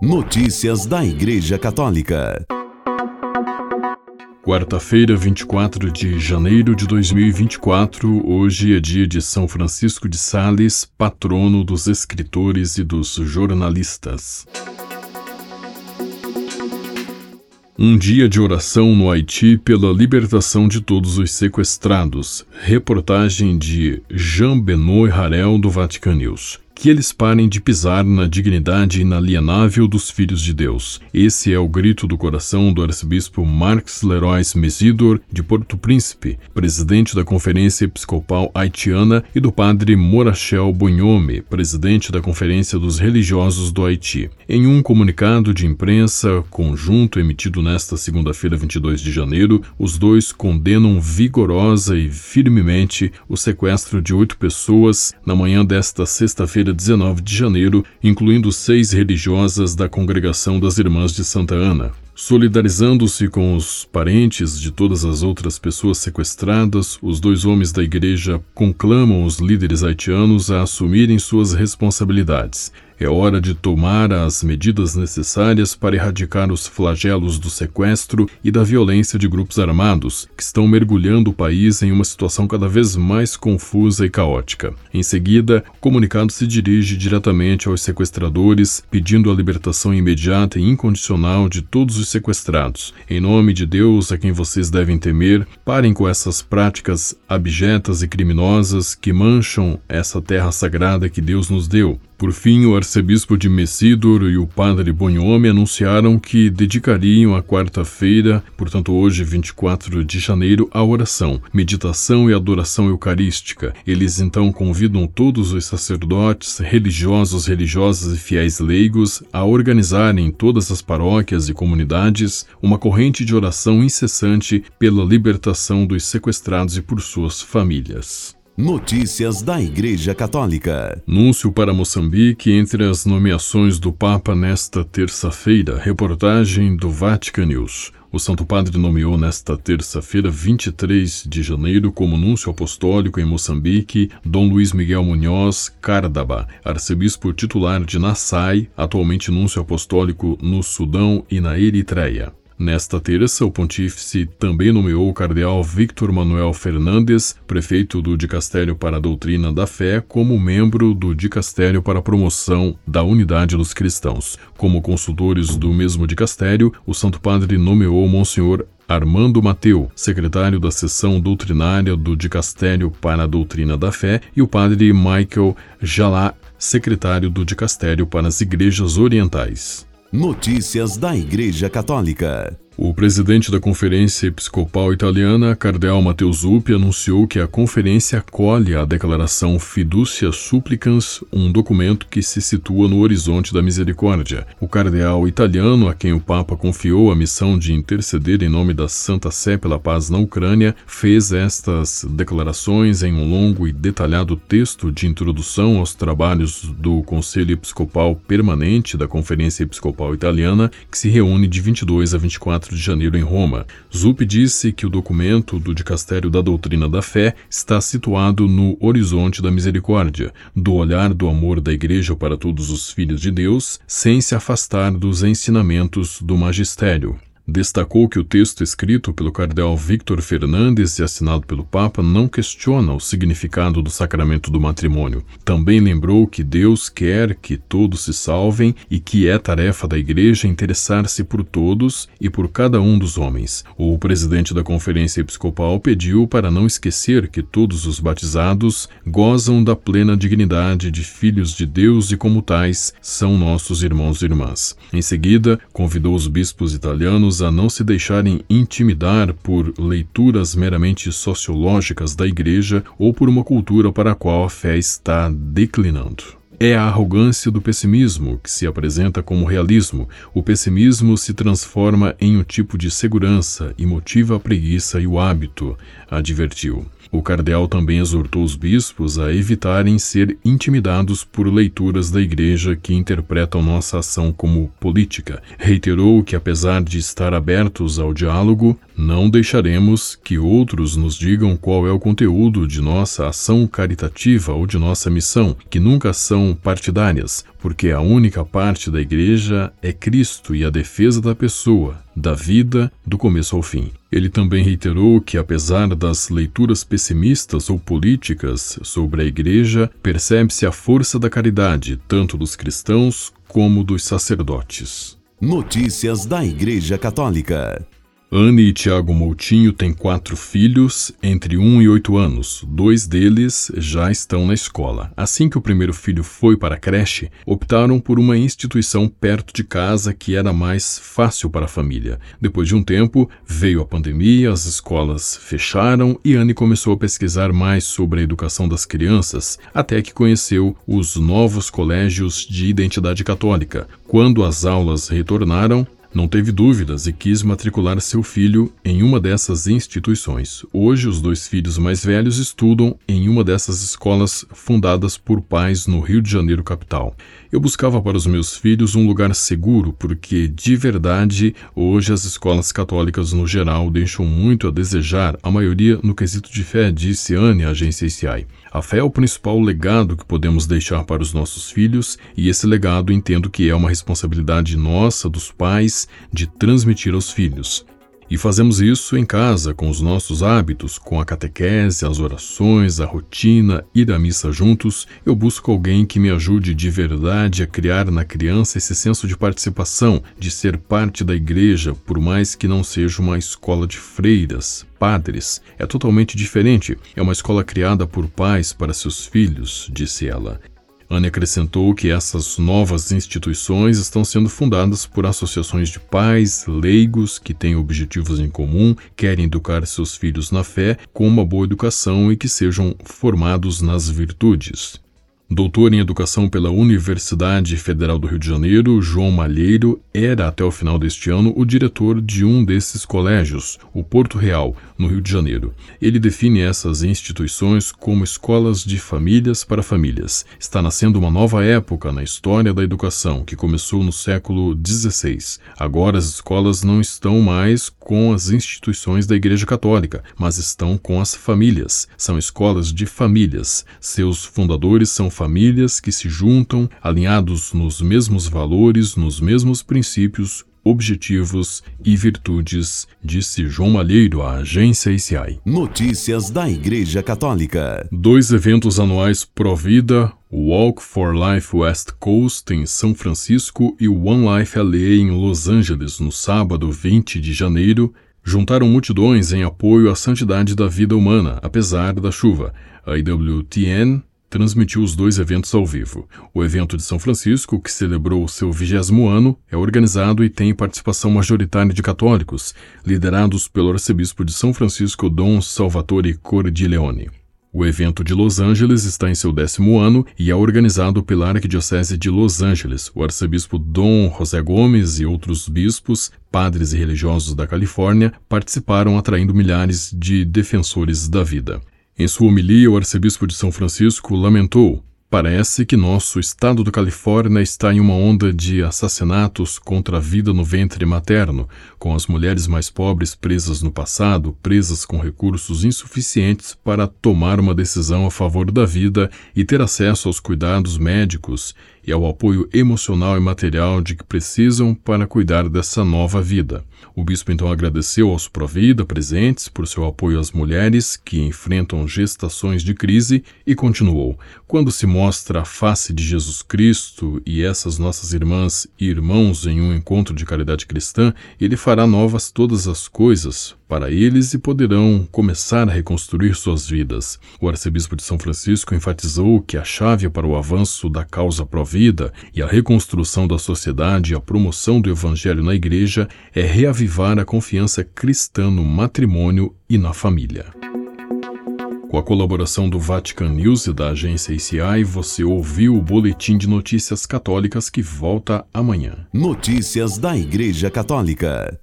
Notícias da Igreja Católica. Quarta-feira, 24 de janeiro de 2024, hoje é dia de São Francisco de Sales, patrono dos escritores e dos jornalistas. Um dia de oração no Haiti pela libertação de todos os sequestrados. Reportagem de Jean Benoît Harel do Vatican News que eles parem de pisar na dignidade inalienável dos filhos de Deus. Esse é o grito do coração do arcebispo Marx Leroy Mesidor de Porto Príncipe, presidente da Conferência Episcopal Haitiana, e do padre Morachel Bunhome, presidente da Conferência dos Religiosos do Haiti. Em um comunicado de imprensa conjunto emitido nesta segunda-feira, 22 de janeiro, os dois condenam vigorosa e firmemente o sequestro de oito pessoas na manhã desta sexta-feira quinta-feira, 19 de janeiro, incluindo seis religiosas da Congregação das Irmãs de Santa Ana. Solidarizando-se com os parentes de todas as outras pessoas sequestradas, os dois homens da igreja conclamam os líderes haitianos a assumirem suas responsabilidades é hora de tomar as medidas necessárias para erradicar os flagelos do sequestro e da violência de grupos armados, que estão mergulhando o país em uma situação cada vez mais confusa e caótica. Em seguida, o comunicado se dirige diretamente aos sequestradores, pedindo a libertação imediata e incondicional de todos os sequestrados. Em nome de Deus, a quem vocês devem temer, parem com essas práticas abjetas e criminosas que mancham essa terra sagrada que Deus nos deu. Por fim, o arcebispo de Messidor e o padre Bonhome anunciaram que dedicariam a quarta-feira, portanto hoje, 24 de janeiro, à oração, meditação e adoração eucarística. Eles então convidam todos os sacerdotes, religiosos, religiosas e fiéis leigos a organizarem em todas as paróquias e comunidades uma corrente de oração incessante pela libertação dos sequestrados e por suas famílias. Notícias da Igreja Católica. Núncio para Moçambique entre as nomeações do Papa nesta terça-feira. Reportagem do Vatican News. O Santo Padre nomeou nesta terça-feira, 23 de janeiro, como núncio apostólico em Moçambique, Dom Luiz Miguel Munhoz Cárdaba, arcebispo titular de Nassai, atualmente núncio apostólico no Sudão e na Eritreia. Nesta terça, o pontífice também nomeou o cardeal Victor Manuel Fernandes, prefeito do Dicastério para a Doutrina da Fé, como membro do Dicastério para a Promoção da Unidade dos Cristãos. Como consultores do mesmo dicastério, o Santo Padre nomeou Monsenhor Armando Mateu, secretário da seção doutrinária do Dicastério para a Doutrina da Fé, e o padre Michael Jalá, secretário do Dicastério para as Igrejas Orientais. Notícias da Igreja Católica. O presidente da Conferência Episcopal Italiana, Cardeal Matteo Zuppi, anunciou que a conferência acolhe a declaração Fiducia Supplicans, um documento que se situa no horizonte da misericórdia. O cardeal italiano, a quem o Papa confiou a missão de interceder em nome da Santa Sé pela paz na Ucrânia, fez estas declarações em um longo e detalhado texto de introdução aos trabalhos do Conselho Episcopal Permanente da Conferência Episcopal Italiana, que se reúne de 22 a 24 4 de janeiro em Roma. Zup disse que o documento do Dicastério da Doutrina da Fé está situado no horizonte da misericórdia, do olhar do amor da Igreja para todos os filhos de Deus, sem se afastar dos ensinamentos do magistério. Destacou que o texto escrito pelo cardeal Victor Fernandes e assinado pelo Papa não questiona o significado do sacramento do matrimônio. Também lembrou que Deus quer que todos se salvem e que é tarefa da Igreja interessar-se por todos e por cada um dos homens. O presidente da Conferência Episcopal pediu para não esquecer que todos os batizados gozam da plena dignidade de filhos de Deus e, como tais, são nossos irmãos e irmãs. Em seguida, convidou os bispos italianos a não se deixarem intimidar por leituras meramente sociológicas da Igreja ou por uma cultura para a qual a fé está declinando. É a arrogância do pessimismo que se apresenta como realismo. O pessimismo se transforma em um tipo de segurança e motiva a preguiça e o hábito, advertiu. O cardeal também exortou os bispos a evitarem ser intimidados por leituras da Igreja que interpretam nossa ação como política. Reiterou que, apesar de estar abertos ao diálogo, não deixaremos que outros nos digam qual é o conteúdo de nossa ação caritativa ou de nossa missão, que nunca são partidárias, porque a única parte da Igreja é Cristo e a defesa da pessoa, da vida, do começo ao fim. Ele também reiterou que, apesar das leituras pessimistas ou políticas sobre a Igreja, percebe-se a força da caridade, tanto dos cristãos como dos sacerdotes. Notícias da Igreja Católica. Anne e Tiago Moutinho têm quatro filhos, entre 1 e 8 anos. Dois deles já estão na escola. Assim que o primeiro filho foi para a creche, optaram por uma instituição perto de casa que era mais fácil para a família. Depois de um tempo, veio a pandemia, as escolas fecharam e Anne começou a pesquisar mais sobre a educação das crianças, até que conheceu os novos colégios de identidade católica. Quando as aulas retornaram, não teve dúvidas e quis matricular seu filho em uma dessas instituições. Hoje, os dois filhos mais velhos estudam em uma dessas escolas fundadas por pais no Rio de Janeiro, capital. Eu buscava para os meus filhos um lugar seguro, porque, de verdade, hoje as escolas católicas no geral deixam muito a desejar, a maioria no quesito de fé, disse Anne à agência ICI. A fé é o principal legado que podemos deixar para os nossos filhos, e esse legado entendo que é uma responsabilidade nossa, dos pais, de transmitir aos filhos. E fazemos isso em casa, com os nossos hábitos, com a catequese, as orações, a rotina, ir à missa juntos. Eu busco alguém que me ajude de verdade a criar na criança esse senso de participação, de ser parte da igreja, por mais que não seja uma escola de freiras, padres. É totalmente diferente. É uma escola criada por pais para seus filhos, disse ela. Anne acrescentou que essas novas instituições estão sendo fundadas por associações de pais, leigos, que têm objetivos em comum, querem educar seus filhos na fé com uma boa educação e que sejam formados nas virtudes. Doutor em Educação pela Universidade Federal do Rio de Janeiro, João Malheiro era, até o final deste ano, o diretor de um desses colégios, o Porto Real, no Rio de Janeiro. Ele define essas instituições como escolas de famílias para famílias. Está nascendo uma nova época na história da educação, que começou no século XVI. Agora as escolas não estão mais com as instituições da Igreja Católica, mas estão com as famílias. São escolas de famílias. Seus fundadores são famílias que se juntam, alinhados nos mesmos valores, nos mesmos princípios, objetivos e virtudes, disse João Malheiro à agência ICI. Notícias da Igreja Católica. Dois eventos anuais Provida, Walk for Life West Coast em São Francisco e One Life LA em Los Angeles no sábado 20 de janeiro, juntaram multidões em apoio à santidade da vida humana, apesar da chuva. A IWTN transmitiu os dois eventos ao vivo. O evento de São Francisco, que celebrou seu vigésimo ano, é organizado e tem participação majoritária de católicos, liderados pelo arcebispo de São Francisco, Dom Salvatore Cordileone. O evento de Los Angeles está em seu décimo ano e é organizado pela Arquidiocese de Los Angeles. O arcebispo Dom José Gomes e outros bispos, padres e religiosos da Califórnia participaram atraindo milhares de defensores da vida. Em sua homilia, o arcebispo de São Francisco lamentou Parece que nosso estado da Califórnia está em uma onda de assassinatos contra a vida no ventre materno, com as mulheres mais pobres presas no passado, presas com recursos insuficientes para tomar uma decisão a favor da vida e ter acesso aos cuidados médicos e ao apoio emocional e material de que precisam para cuidar dessa nova vida. O bispo então agradeceu aos Provida presentes por seu apoio às mulheres que enfrentam gestações de crise e continuou: Quando se mostra a face de Jesus Cristo e essas nossas irmãs e irmãos em um encontro de caridade cristã, ele fará novas todas as coisas para eles e poderão começar a reconstruir suas vidas. O arcebispo de São Francisco enfatizou que a chave para o avanço da causa pró-vida e a reconstrução da sociedade e a promoção do evangelho na igreja é reavivar a confiança cristã no matrimônio e na família. Com a colaboração do Vatican News e da agência ICI, você ouviu o Boletim de Notícias Católicas que volta amanhã. Notícias da Igreja Católica.